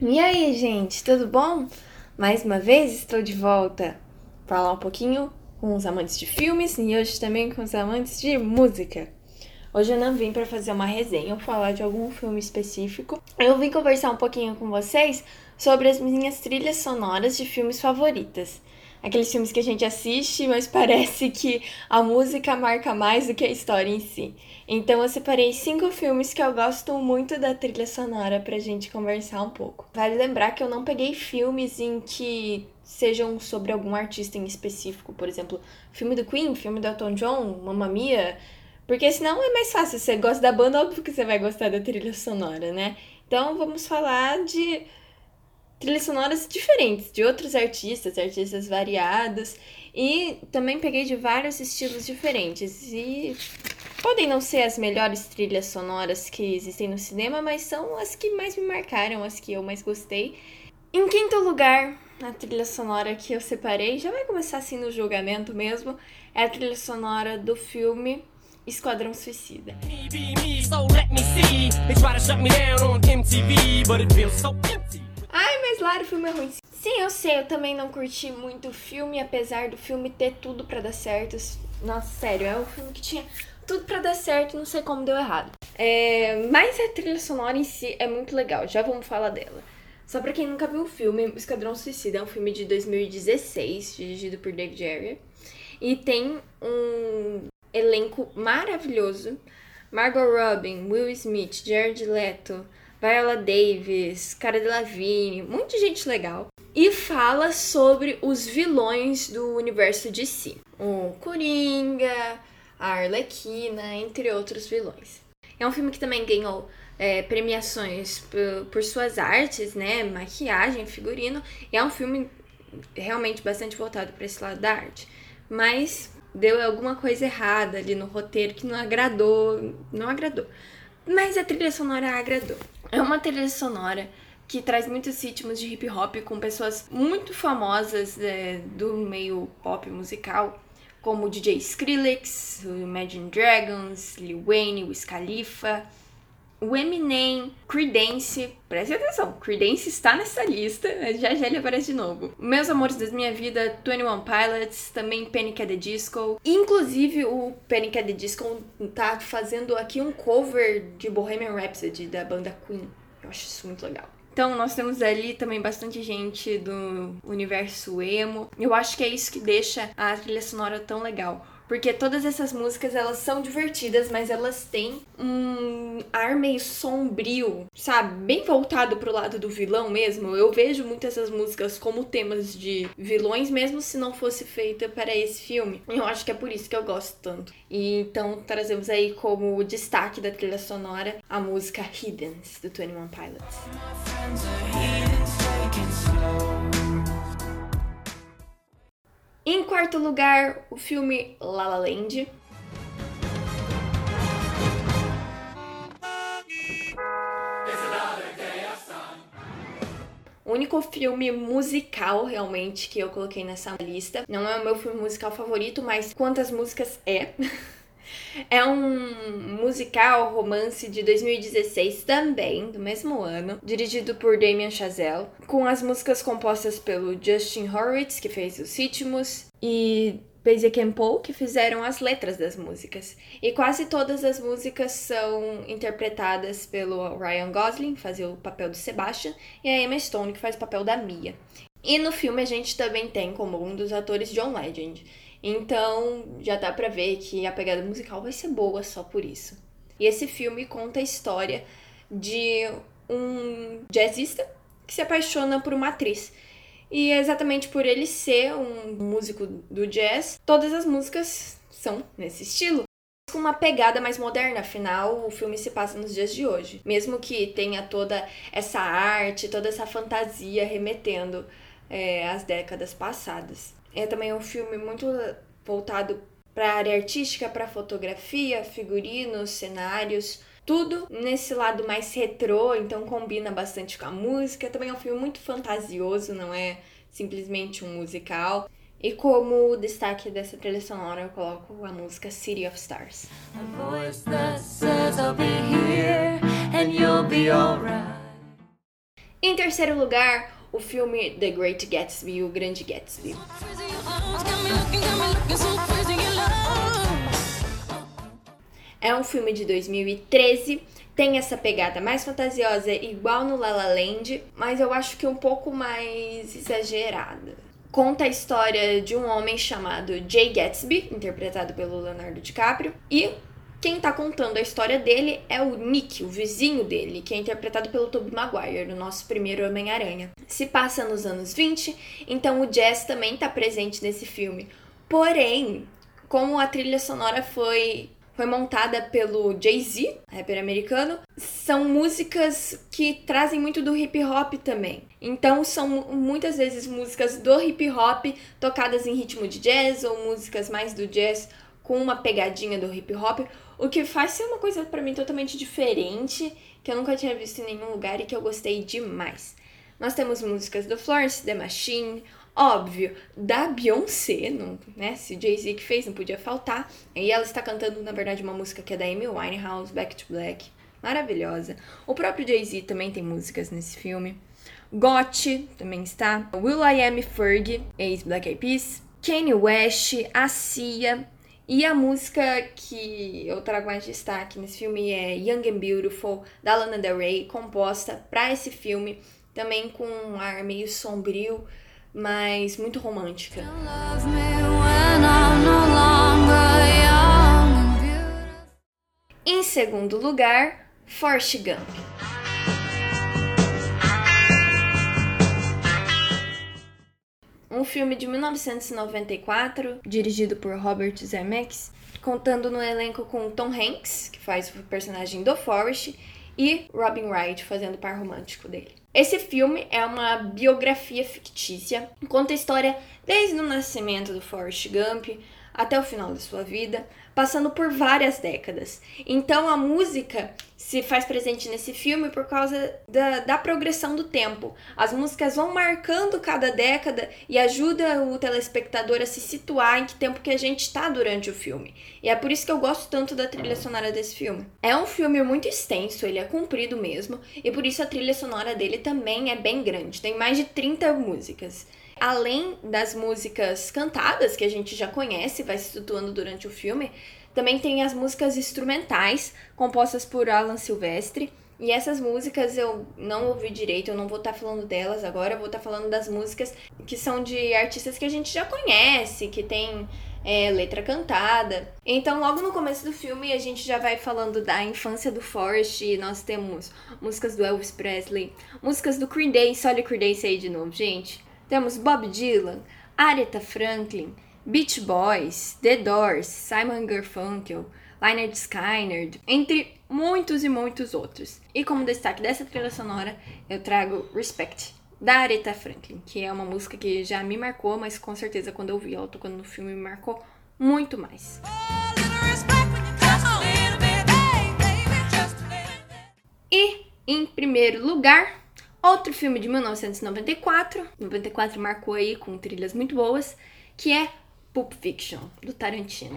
E aí, gente, tudo bom? Mais uma vez estou de volta para falar um pouquinho com os amantes de filmes e hoje também com os amantes de música. Hoje eu não vim para fazer uma resenha ou falar de algum filme específico. Eu vim conversar um pouquinho com vocês sobre as minhas trilhas sonoras de filmes favoritas aqueles filmes que a gente assiste, mas parece que a música marca mais do que a história em si. Então eu separei cinco filmes que eu gosto muito da trilha sonora pra gente conversar um pouco. Vale lembrar que eu não peguei filmes em que sejam sobre algum artista em específico, por exemplo, filme do Queen, filme do Elton John, Mamma Mia, porque senão é mais fácil. Se você gosta da banda, óbvio que você vai gostar da trilha sonora, né? Então vamos falar de trilhas sonoras diferentes, de outros artistas, artistas variados. E também peguei de vários estilos diferentes. E podem não ser as melhores trilhas sonoras que existem no cinema, mas são as que mais me marcaram, as que eu mais gostei. Em quinto lugar, a trilha sonora que eu separei, já vai começar assim no julgamento mesmo, é a trilha sonora do filme Esquadrão Suicida. Ai, mas lá o filme é ruim. Sim, eu sei, eu também não curti muito o filme, apesar do filme ter tudo para dar certo. Nossa, sério, é um filme que tinha tudo para dar certo, não sei como deu errado. É, mas a trilha sonora em si é muito legal, já vamos falar dela. Só pra quem nunca viu o filme, Esquadrão Suicida é um filme de 2016, dirigido por David Ayer. E tem um elenco maravilhoso. Margot Robin, Will Smith, Jared Leto, Viola Davis, Cara Delevingne, muita gente legal. E fala sobre os vilões do universo de si. O Coringa, a Arlequina, entre outros vilões. É um filme que também ganhou é, premiações por, por, suas artes, né? Maquiagem, figurino. É um filme realmente bastante voltado para esse lado da arte. Mas deu alguma coisa errada ali no roteiro que não agradou. Não agradou. Mas a trilha sonora agradou. É uma trilha sonora que traz muitos ritmos de hip hop com pessoas muito famosas é, do meio pop musical, como o DJ Skrillex, o Imagine Dragons, Lil Wayne, Wiz Khalifa, o Eminem, Creedence, preste atenção, Creedence está nessa lista, já já ele aparece de novo. Meus Amores da Minha Vida, 21 Pilots, também Panic! at the Disco. Inclusive o Panic! at the Disco tá fazendo aqui um cover de Bohemian Rhapsody da banda Queen. Eu acho isso muito legal. Então, nós temos ali também bastante gente do universo emo. Eu acho que é isso que deixa a trilha sonora tão legal porque todas essas músicas, elas são divertidas, mas elas têm um ar meio sombrio, sabe? Bem voltado pro lado do vilão mesmo. Eu vejo muitas essas músicas como temas de vilões, mesmo se não fosse feita para esse filme. Eu acho que é por isso que eu gosto tanto. E então trazemos aí como destaque da trilha sonora a música Hiddens, do 21 Pilots. Em quarto lugar, o filme La La Land. O único filme musical realmente que eu coloquei nessa lista. Não é o meu filme musical favorito, mas quantas músicas é? É um musical romance de 2016 também, do mesmo ano, dirigido por Damien Chazelle, com as músicas compostas pelo Justin Horwitz, que fez os ritmos, e Paisy Paul, que fizeram as letras das músicas. E quase todas as músicas são interpretadas pelo Ryan Gosling, que faz o papel do Sebastian, e a Emma Stone, que faz o papel da Mia. E no filme a gente também tem como um dos atores John Legend. Então já dá pra ver que a pegada musical vai ser boa só por isso. E esse filme conta a história de um jazzista que se apaixona por uma atriz. E é exatamente por ele ser um músico do jazz, todas as músicas são nesse estilo. Com uma pegada mais moderna, afinal, o filme se passa nos dias de hoje. Mesmo que tenha toda essa arte, toda essa fantasia remetendo é, às décadas passadas. É também um filme muito voltado para a área artística, para fotografia, figurinos, cenários, tudo nesse lado mais retrô, então combina bastante com a música. Também é um filme muito fantasioso, não é simplesmente um musical. E como destaque dessa trilha sonora, eu coloco a música City of Stars. Em terceiro lugar, o filme The Great Gatsby, O Grande Gatsby. É um filme de 2013, tem essa pegada mais fantasiosa, igual no La La Land, mas eu acho que um pouco mais exagerada. Conta a história de um homem chamado Jay Gatsby, interpretado pelo Leonardo DiCaprio, e quem tá contando a história dele é o Nick, o vizinho dele, que é interpretado pelo Tobey Maguire, no nosso primeiro Homem-Aranha. Se passa nos anos 20, então o jazz também tá presente nesse filme. Porém, como a trilha sonora foi foi montada pelo Jay-Z, rapper americano, são músicas que trazem muito do hip hop também. Então são muitas vezes músicas do hip hop tocadas em ritmo de jazz ou músicas mais do jazz com uma pegadinha do hip hop, o que faz ser uma coisa para mim totalmente diferente, que eu nunca tinha visto em nenhum lugar e que eu gostei demais. Nós temos músicas do Florence The Machine, Óbvio, da Beyoncé, não, né? Se Jay-Z que fez, não podia faltar. E ela está cantando, na verdade, uma música que é da Amy Winehouse, Back to Black. Maravilhosa. O próprio Jay-Z também tem músicas nesse filme. Gotti também está. Will I Am Ferg, ex-Black Eyed Peas. Kanye West, a Cia. E a música que eu trago mais destaque nesse filme é Young and Beautiful, da Lana Del Rey, composta para esse filme, também com um ar meio sombrio, mas muito romântica. Em segundo lugar, Forrest Gump. Um filme de 1994, dirigido por Robert Zemeckis, contando no elenco com Tom Hanks, que faz o personagem do Forrest, e Robin Wright fazendo o par romântico dele. Esse filme é uma biografia fictícia, conta a história desde o nascimento do Forrest Gump até o final da sua vida, passando por várias décadas. Então a música se faz presente nesse filme por causa da, da progressão do tempo. As músicas vão marcando cada década e ajuda o telespectador a se situar em que tempo que a gente está durante o filme. E é por isso que eu gosto tanto da trilha sonora desse filme. É um filme muito extenso, ele é comprido mesmo, e por isso a trilha sonora dele também é bem grande. Tem mais de 30 músicas. Além das músicas cantadas, que a gente já conhece, vai se situando durante o filme, também tem as músicas instrumentais, compostas por Alan Silvestre. E essas músicas eu não ouvi direito, eu não vou estar tá falando delas agora, eu vou estar tá falando das músicas que são de artistas que a gente já conhece, que tem é, letra cantada. Então, logo no começo do filme, a gente já vai falando da infância do Forrest. Nós temos músicas do Elvis Presley, músicas do Creed Day, só olha o Creed Day aí de novo, gente. Temos Bob Dylan, Aretha Franklin, Beach Boys, The Doors, Simon Garfunkel, Lynyrd Skynyrd, entre muitos e muitos outros. E como destaque dessa trilha sonora, eu trago Respect, da Aretha Franklin, que é uma música que já me marcou, mas com certeza quando eu vi ela tocando no filme me marcou muito mais. E, em primeiro lugar, Outro filme de 1994, 94 marcou aí com trilhas muito boas, que é Pulp Fiction, do Tarantino.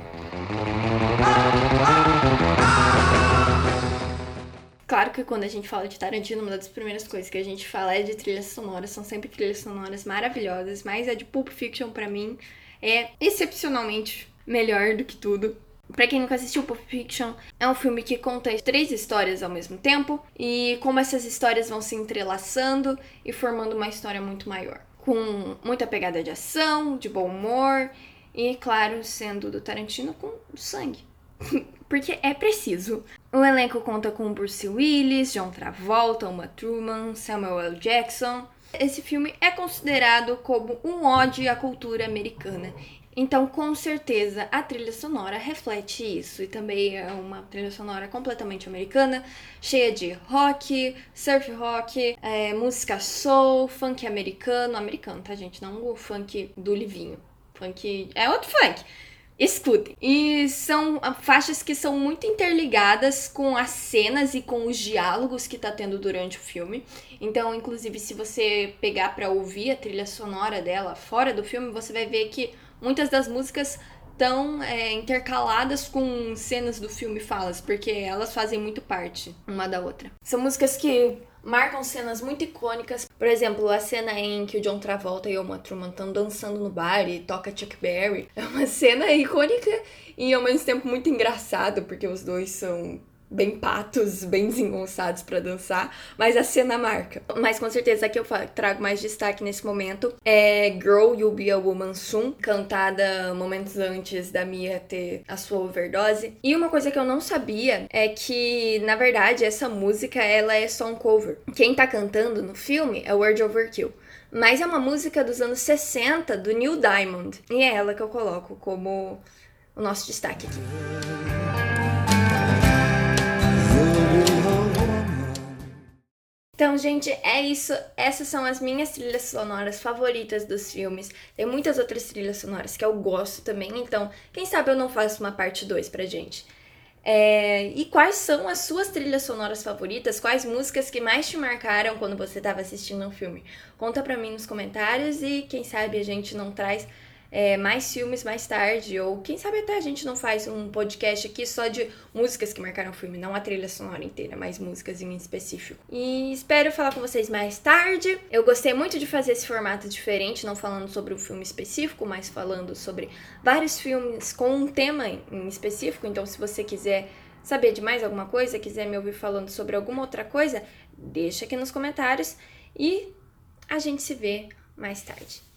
Claro que quando a gente fala de Tarantino, uma das primeiras coisas que a gente fala é de trilhas sonoras, são sempre trilhas sonoras maravilhosas, mas a de Pulp Fiction para mim é excepcionalmente melhor do que tudo. Pra quem nunca assistiu Pulp Fiction, é um filme que conta três histórias ao mesmo tempo e como essas histórias vão se entrelaçando e formando uma história muito maior. Com muita pegada de ação, de bom humor e, claro, sendo do Tarantino, com sangue. Porque é preciso. O elenco conta com Bruce Willis, John Travolta, Uma Truman, Samuel L. Jackson. Esse filme é considerado como um ode à cultura americana então, com certeza, a trilha sonora reflete isso. E também é uma trilha sonora completamente americana, cheia de rock, surf rock, é, música soul, funk americano. Americano, tá, gente? Não o funk do Livinho. Funk. É outro funk. Escutem. E são faixas que são muito interligadas com as cenas e com os diálogos que tá tendo durante o filme. Então, inclusive, se você pegar para ouvir a trilha sonora dela fora do filme, você vai ver que muitas das músicas estão é, intercaladas com cenas do filme falas, porque elas fazem muito parte uma da outra. São músicas que marcam cenas muito icônicas. Por exemplo, a cena em que o John Travolta e o Uma Truman estão dançando no bar e toca Chuck Berry. É uma cena icônica e ao mesmo tempo muito engraçado, porque os dois são bem patos, bem desengonçados para dançar, mas a cena marca. Mas com certeza aqui eu trago mais destaque nesse momento é Girl You'll Be a Woman Soon, cantada momentos antes da Mia ter a sua overdose. E uma coisa que eu não sabia é que, na verdade, essa música ela é só um cover. Quem tá cantando no filme é Word Overkill. Mas é uma música dos anos 60 do Neil Diamond. E é ela que eu coloco como o nosso destaque aqui. Então, gente, é isso. Essas são as minhas trilhas sonoras favoritas dos filmes. Tem muitas outras trilhas sonoras que eu gosto também, então, quem sabe eu não faço uma parte 2 pra gente. É... E quais são as suas trilhas sonoras favoritas? Quais músicas que mais te marcaram quando você estava assistindo um filme? Conta pra mim nos comentários e quem sabe a gente não traz é, mais filmes mais tarde, ou quem sabe até a gente não faz um podcast aqui só de músicas que marcaram o filme, não a trilha sonora inteira, mas músicas em específico. E espero falar com vocês mais tarde. Eu gostei muito de fazer esse formato diferente, não falando sobre um filme específico, mas falando sobre vários filmes com um tema em específico. Então, se você quiser saber de mais alguma coisa, quiser me ouvir falando sobre alguma outra coisa, deixa aqui nos comentários e a gente se vê mais tarde.